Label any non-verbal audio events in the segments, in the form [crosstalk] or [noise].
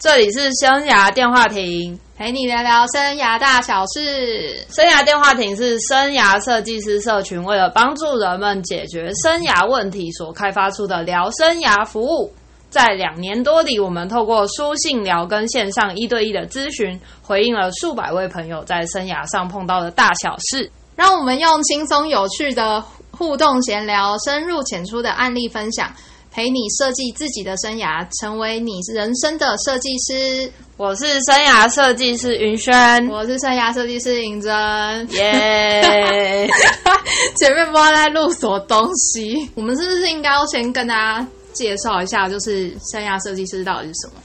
这里是生涯电话亭，陪你聊聊生涯大小事。生涯电话亭是生涯设计师社群为了帮助人们解决生涯问题所开发出的聊生涯服务。在两年多里，我们透过书信聊跟线上一对一的咨询，回应了数百位朋友在生涯上碰到的大小事。让我们用轻松有趣的互动闲聊，深入浅出的案例分享。陪你设计自己的生涯，成为你人生的设计师。我是生涯设计师云轩，我是生涯设计师尹真。耶！[laughs] 前面不知道在录什么东西，我们是不是应该要先跟大家介绍一下，就是生涯设计师到底是什么？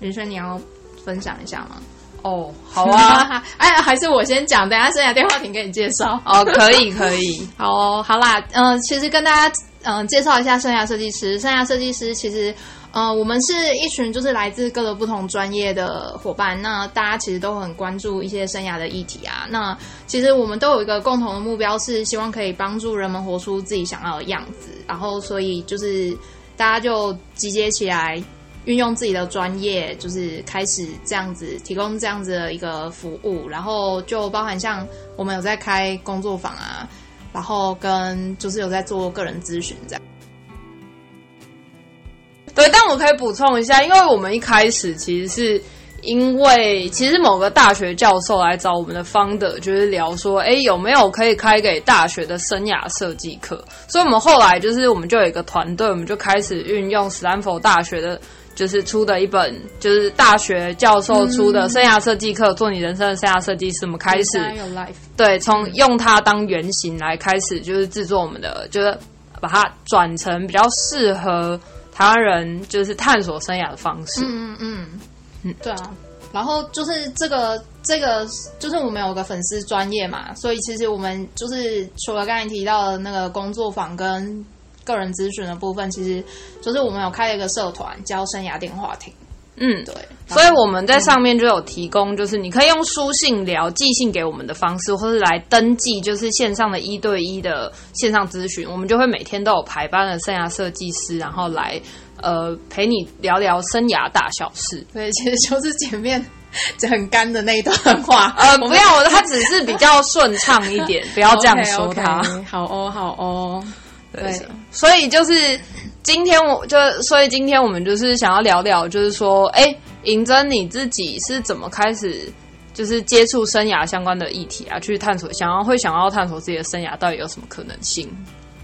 云轩，你要分享一下吗？哦，好啊。[laughs] 哎，还是我先讲，等下生涯电话亭给你介绍。哦，可以，可以。[laughs] 好，好啦。嗯，其实跟大家。嗯，介绍一下生涯设计师。生涯设计师其实，呃，我们是一群就是来自各个不同专业的伙伴。那大家其实都很关注一些生涯的议题啊。那其实我们都有一个共同的目标，是希望可以帮助人们活出自己想要的样子。然后，所以就是大家就集结起来，运用自己的专业，就是开始这样子提供这样子的一个服务。然后就包含像我们有在开工作坊啊。然后跟就是有在做个人咨询这样，对，但我可以补充一下，因为我们一开始其实是因为其实某个大学教授来找我们的方的，就是聊说，哎，有没有可以开给大学的生涯设计课？所以我们后来就是我们就有一个团队，我们就开始运用斯坦福大学的。就是出的一本，就是大学教授出的生涯设计课，做你人生的生涯设计师。我们开始，对，从用它当原型来开始，就是制作我们的，就是把它转成比较适合台湾人，就是探索生涯的方式。嗯嗯嗯，对啊。然后就是这个这个，就是我们有个粉丝专业嘛，所以其实我们就是除了刚才提到的那个工作坊跟。个人咨询的部分，其实就是我们有开了一个社团，叫生涯电话亭。嗯，对，所以我们在上面就有提供，就是你可以用书信聊、寄信给我们的方式，或是来登记，就是线上的一对一的线上咨询。我们就会每天都有排班的生涯设计师，然后来呃陪你聊聊生涯大小事。对，其实就是前面很干的那一段话。呃，[laughs] 不要，他只是比较顺畅一点，不要这样说他。[laughs] 好哦，好哦。对，所以就是今天我就，所以今天我们就是想要聊聊，就是说，哎，尹真你自己是怎么开始就是接触生涯相关的议题啊？去探索，想要会想要探索自己的生涯到底有什么可能性？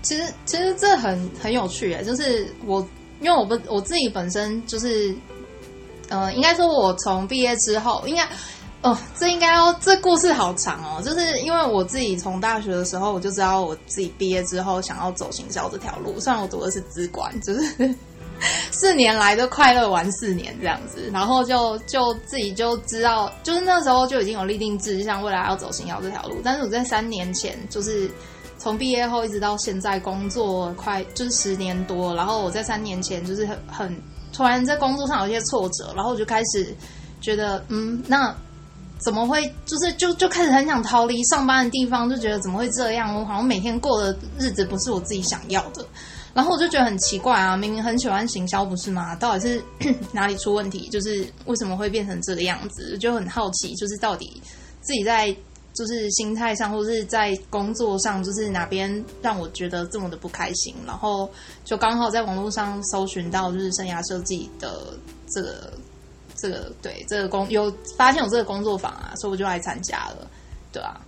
其实，其实这很很有趣诶，就是我因为我不我自己本身就是，呃，应该说我从毕业之后应该。哦，这应该哦这故事好长哦，就是因为我自己从大学的时候我就知道我自己毕业之后想要走行销这条路，虽然我读的是资管，就是 [laughs] 四年来都快乐玩四年这样子，然后就就自己就知道，就是那时候就已经有立定志向，未来要走行销这条路。但是我在三年前，就是从毕业后一直到现在工作快就是十年多，然后我在三年前就是很很突然在工作上有一些挫折，然后我就开始觉得，嗯，那。怎么会？就是就就开始很想逃离上班的地方，就觉得怎么会这样？我好像每天过的日子不是我自己想要的。然后我就觉得很奇怪啊，明明很喜欢行销，不是吗？到底是 [coughs] 哪里出问题？就是为什么会变成这个样子？就很好奇，就是到底自己在就是心态上，或是在工作上，就是哪边让我觉得这么的不开心？然后就刚好在网络上搜寻到就是生涯设计的这个。这个对这个工有发现有这个工作坊啊，所以我就来参加了，对啊。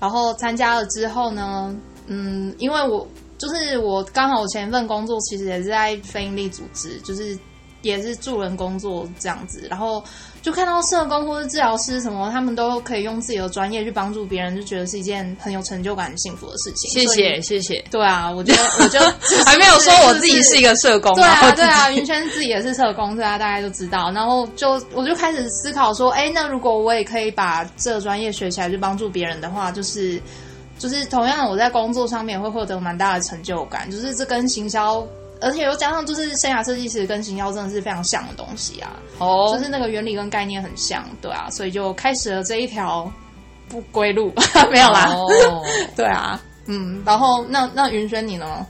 然后参加了之后呢，嗯，因为我就是我刚好我前一份工作其实也是在非营利组织，就是也是助人工作这样子，然后。就看到社工或者治疗师什么，他们都可以用自己的专业去帮助别人，就觉得是一件很有成就感、很幸福的事情。谢谢，谢谢。对啊，我觉得我就还没有说我自己是一个社工。对啊，对啊，云轩自己也是社工，大家大概都知道。然后就我就开始思考说，哎，那如果我也可以把这个专业学起来，去帮助别人的话，就是就是同样我在工作上面会获得蛮大的成就感。就是这跟行销。而且又加上，就是生涯设计师跟行销真的是非常像的东西啊！哦，就是那个原理跟概念很像，对啊，所以就开始了这一条不归路，[laughs] 没有啦。哦，[laughs] 对啊，嗯，然后那那云轩你呢？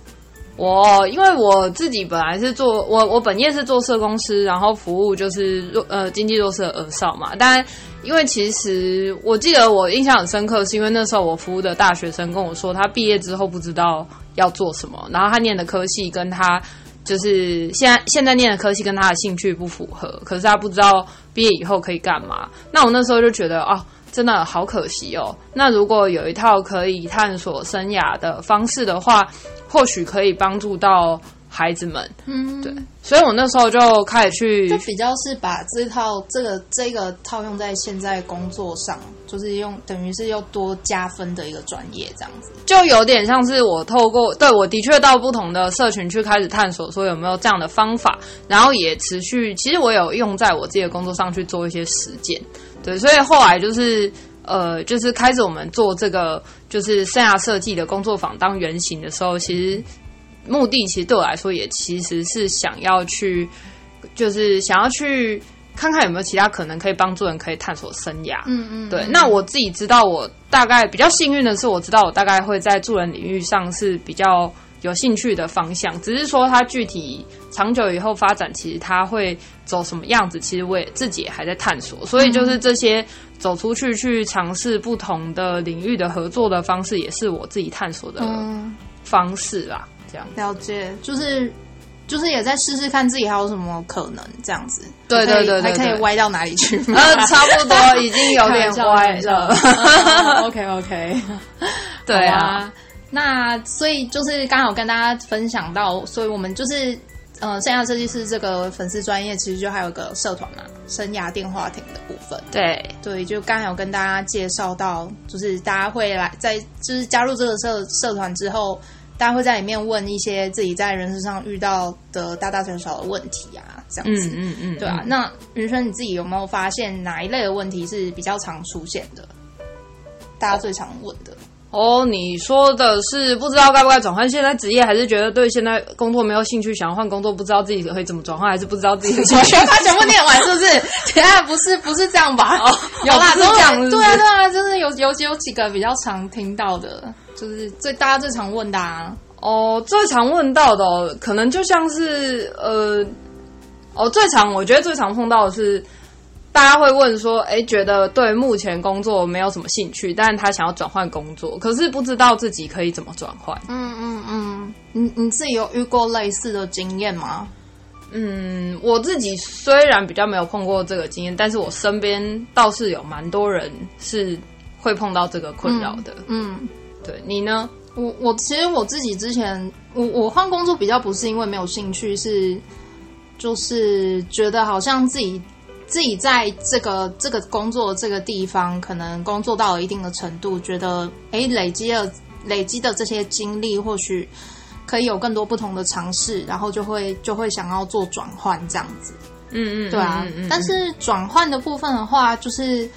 我因为我自己本来是做我我本业是做社公司，然后服务就是弱呃经济弱势的儿少嘛。但因为其实我记得我印象很深刻，是因为那时候我服务的大学生跟我说，他毕业之后不知道要做什么，然后他念的科系跟他就是现在现在念的科系跟他的兴趣不符合，可是他不知道毕业以后可以干嘛。那我那时候就觉得哦。真的好可惜哦。那如果有一套可以探索生涯的方式的话，或许可以帮助到孩子们。嗯，对。所以我那时候就开始去，就比较是把这套这个这个套用在现在工作上，就是用等于是又多加分的一个专业这样子。就有点像是我透过对我的确到不同的社群去开始探索，说有没有这样的方法，然后也持续。其实我有用在我自己的工作上去做一些实践。对，所以后来就是呃，就是开始我们做这个就是生涯设计的工作坊当原型的时候，其实目的其实对我来说也其实是想要去，就是想要去看看有没有其他可能可以帮助人可以探索生涯。嗯嗯，对。那我自己知道，我大概比较幸运的是，我知道我大概会在助人领域上是比较。有兴趣的方向，只是说它具体长久以后发展，其实它会走什么样子，其实我也自己也还在探索。所以就是这些走出去去尝试不同的领域的合作的方式，也是我自己探索的方式啦。这样了解，就是就是也在试试看自己还有什么可能这样子。对对对，还可以歪到哪里去？呃，差不多已经有点歪了。OK OK，[laughs] 对啊。那所以就是刚好跟大家分享到，所以我们就是呃，生涯设计师这个粉丝专业，其实就还有个社团嘛，生涯电话亭的部分。对对，就刚好跟大家介绍到，就是大家会来在就是加入这个社社团之后，大家会在里面问一些自己在人生上遇到的大大小小的问题啊，这样子。嗯嗯嗯，对啊。那云轩你自己有没有发现哪一类的问题是比较常出现的？大家最常问的。哦，你说的是不知道该不该转换现在职业，还是觉得对现在工作没有兴趣，想要换工作，不知道自己可以怎么转换，还是不知道自己的全把全部念完，是不是？天啊，不是，不是这样吧？哦，有啦，都讲对啊，对啊，就是有有有几个比较常听到的，就是最大家最常问的啊。哦，最常问到的，可能就像是呃，哦，最常我觉得最常碰到的是。大家会问说：“哎，觉得对目前工作没有什么兴趣，但是他想要转换工作，可是不知道自己可以怎么转换。”嗯嗯嗯，你你自己有遇过类似的经验吗？嗯，我自己虽然比较没有碰过这个经验，但是我身边倒是有蛮多人是会碰到这个困扰的。嗯，对你呢？我我其实我自己之前，我我换工作比较不是因为没有兴趣，是就是觉得好像自己。自己在这个这个工作这个地方，可能工作到了一定的程度，觉得哎，累积了累积的这些经历，或许可以有更多不同的尝试，然后就会就会想要做转换这样子。嗯嗯，对啊。但是转换的部分的话，就是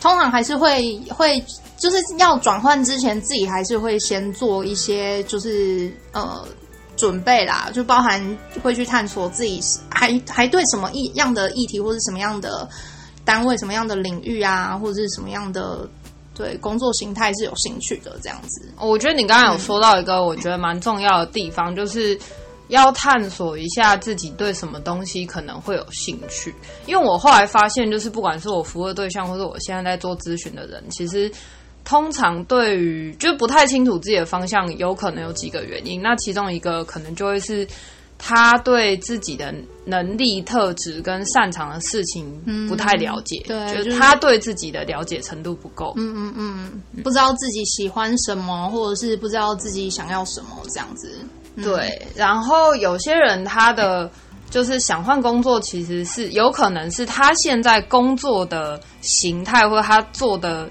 通常还是会会就是要转换之前，自己还是会先做一些就是呃。准备啦，就包含会去探索自己还还对什么一样的议题，或者什么样的单位、什么样的领域啊，或者是什么样的对工作形态是有兴趣的这样子。我觉得你刚刚有说到一个我觉得蛮重要的地方，就是要探索一下自己对什么东西可能会有兴趣。因为我后来发现，就是不管是我服务的对象，或者我现在在做咨询的人，其实。通常对于就不太清楚自己的方向，有可能有几个原因。那其中一个可能就会是他对自己的能力、特质跟擅长的事情不太了解，对，就是他对自己的了解程度不够。嗯嗯嗯，不知道自己喜欢什么，或者是不知道自己想要什么这样子。对，然后有些人他的就是想换工作，其实是有可能是他现在工作的形态或者他做的。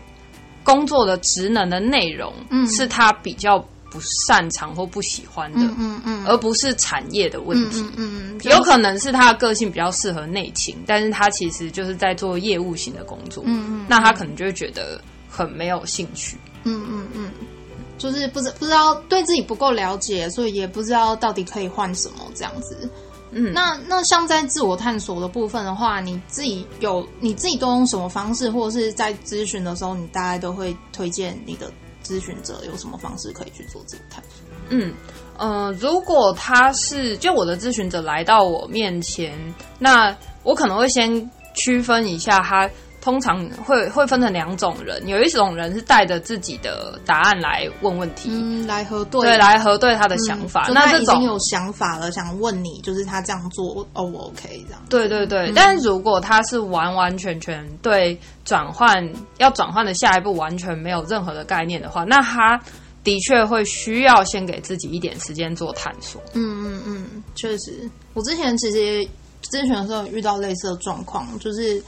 工作的职能的内容，嗯，是他比较不擅长或不喜欢的，嗯嗯，而不是产业的问题，嗯嗯，有可能是他的个性比较适合内勤，但是他其实就是在做业务型的工作，嗯嗯，那他可能就会觉得很没有兴趣，嗯嗯嗯，就是不知不知道对自己不够了解，所以也不知道到底可以换什么这样子。嗯，那那像在自我探索的部分的话，你自己有你自己都用什么方式，或者是在咨询的时候，你大概都会推荐你的咨询者有什么方式可以去做自我探索？嗯，呃，如果他是就我的咨询者来到我面前，那我可能会先区分一下他。通常会会分成两种人，有一种人是带着自己的答案来问问题，嗯，来核对，对，来核对他的想法。那这种有想法了，想问你，就是他这样做，O 不 OK？这样？对对对。但是如果他是完完全全对转换要转换的下一步完全没有任何的概念的话，那他的确会需要先给自己一点时间做探索。嗯嗯嗯，确实，我之前其实咨询的时候遇到类似的状况，就是。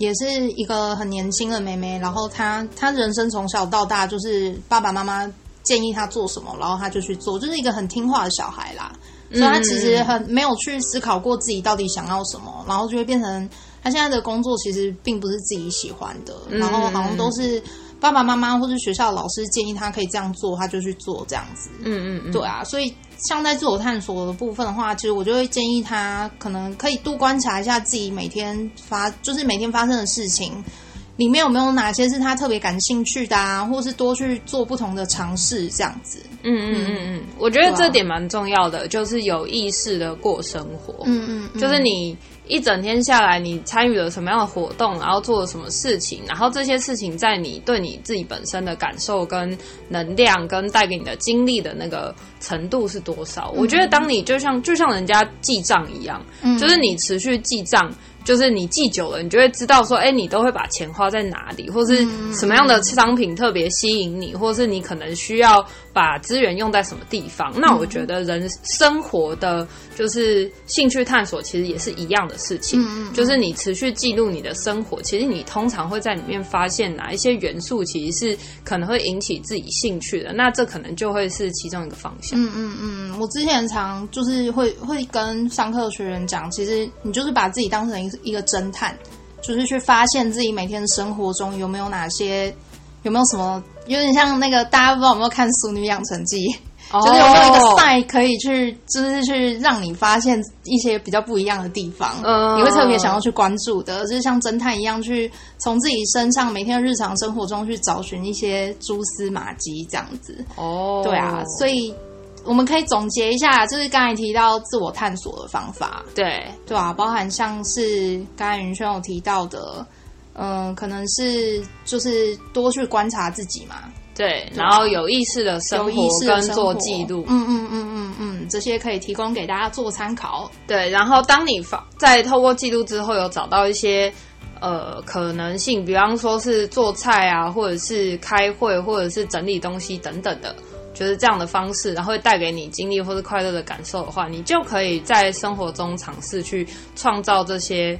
也是一个很年轻的妹妹，然后她她人生从小到大就是爸爸妈妈建议她做什么，然后她就去做，就是一个很听话的小孩啦。所以她其实很没有去思考过自己到底想要什么，然后就会变成她现在的工作其实并不是自己喜欢的，然后好像都是爸爸妈妈或者学校老师建议他可以这样做，他就去做这样子。嗯嗯，对啊，所以。像在自我探索的部分的话，其实我就会建议他，可能可以多观察一下自己每天发，就是每天发生的事情，里面有没有哪些是他特别感兴趣的啊，或是多去做不同的尝试，这样子。嗯嗯嗯嗯，我觉得这点蛮重要的，就是有意识的过生活。嗯嗯，就是你。一整天下来，你参与了什么样的活动，然后做了什么事情，然后这些事情在你对你自己本身的感受、跟能量、跟带给你的经历的那个程度是多少？我觉得，当你就像就像人家记账一样，就是你持续记账。就是你记久了，你就会知道说，哎，你都会把钱花在哪里，或是什么样的商品特别吸引你，或是你可能需要把资源用在什么地方。那我觉得人生活的就是兴趣探索，其实也是一样的事情。就是你持续记录你的生活，其实你通常会在里面发现哪一些元素，其实是可能会引起自己兴趣的。那这可能就会是其中一个方向。嗯嗯嗯，我之前常就是会会跟上课的学员讲，其实你就是把自己当成一。一个侦探，就是去发现自己每天生活中有没有哪些，有没有什么，有点像那个大家不知道有没有看《淑女养成记》，就是有没有一个赛可以去，就是去让你发现一些比较不一样的地方，你会特别想要去关注的，就是像侦探一样去从自己身上每天日常生活中去找寻一些蛛丝马迹，这样子。哦，对啊，所以。我们可以总结一下，就是刚才提到自我探索的方法，对。对啊，包含像是刚才云轩有提到的，嗯，可能是就是多去观察自己嘛，对，然后有意识的生活跟做记录，嗯嗯嗯嗯嗯，这些可以提供给大家做参考。对，然后当你发在透过记录之后，有找到一些呃可能性，比方说是做菜啊，或者是开会，或者是整理东西等等的。就是这样的方式，然后会带给你经历或是快乐的感受的话，你就可以在生活中尝试去创造这些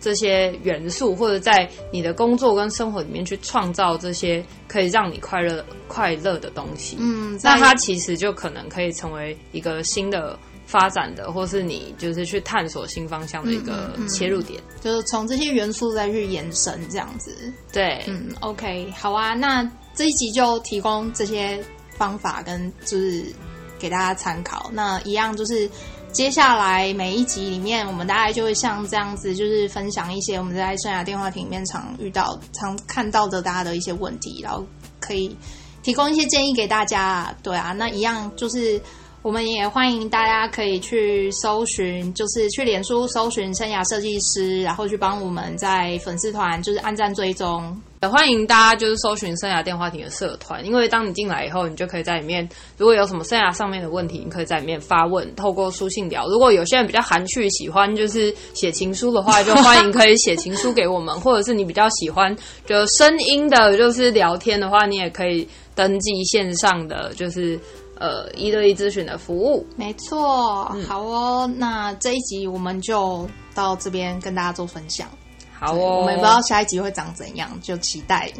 这些元素，或者在你的工作跟生活里面去创造这些可以让你快乐快乐的东西。嗯，那它其实就可能可以成为一个新的发展的，或是你就是去探索新方向的一个切入点，就是从这些元素再去延伸这样子。对，嗯，OK，好啊，那这一集就提供这些。方法跟就是给大家参考，那一样就是接下来每一集里面，我们大概就会像这样子，就是分享一些我们在生涯电话亭里面常遇到、常看到的大家的一些问题，然后可以提供一些建议给大家。对啊，那一样就是我们也欢迎大家可以去搜寻，就是去脸书搜寻生涯设计师，然后去帮我们在粉丝团就是按赞追踪。也欢迎大家就是搜寻生涯电话亭的社团，因为当你进来以后，你就可以在里面，如果有什么生涯上面的问题，你可以在里面发问，透过书信聊。如果有些人比较含蓄，喜欢就是写情书的话，就欢迎可以写情书给我们，[laughs] 或者是你比较喜欢就声音的，就是聊天的话，你也可以登记线上的，就是呃一对一咨询的服务。没错，好哦，那这一集我们就到这边跟大家做分享。好哦，我们不知道下一集会长怎样，就期待。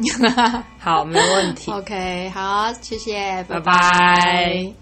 好，没问题。[laughs] OK，好，谢谢，拜拜。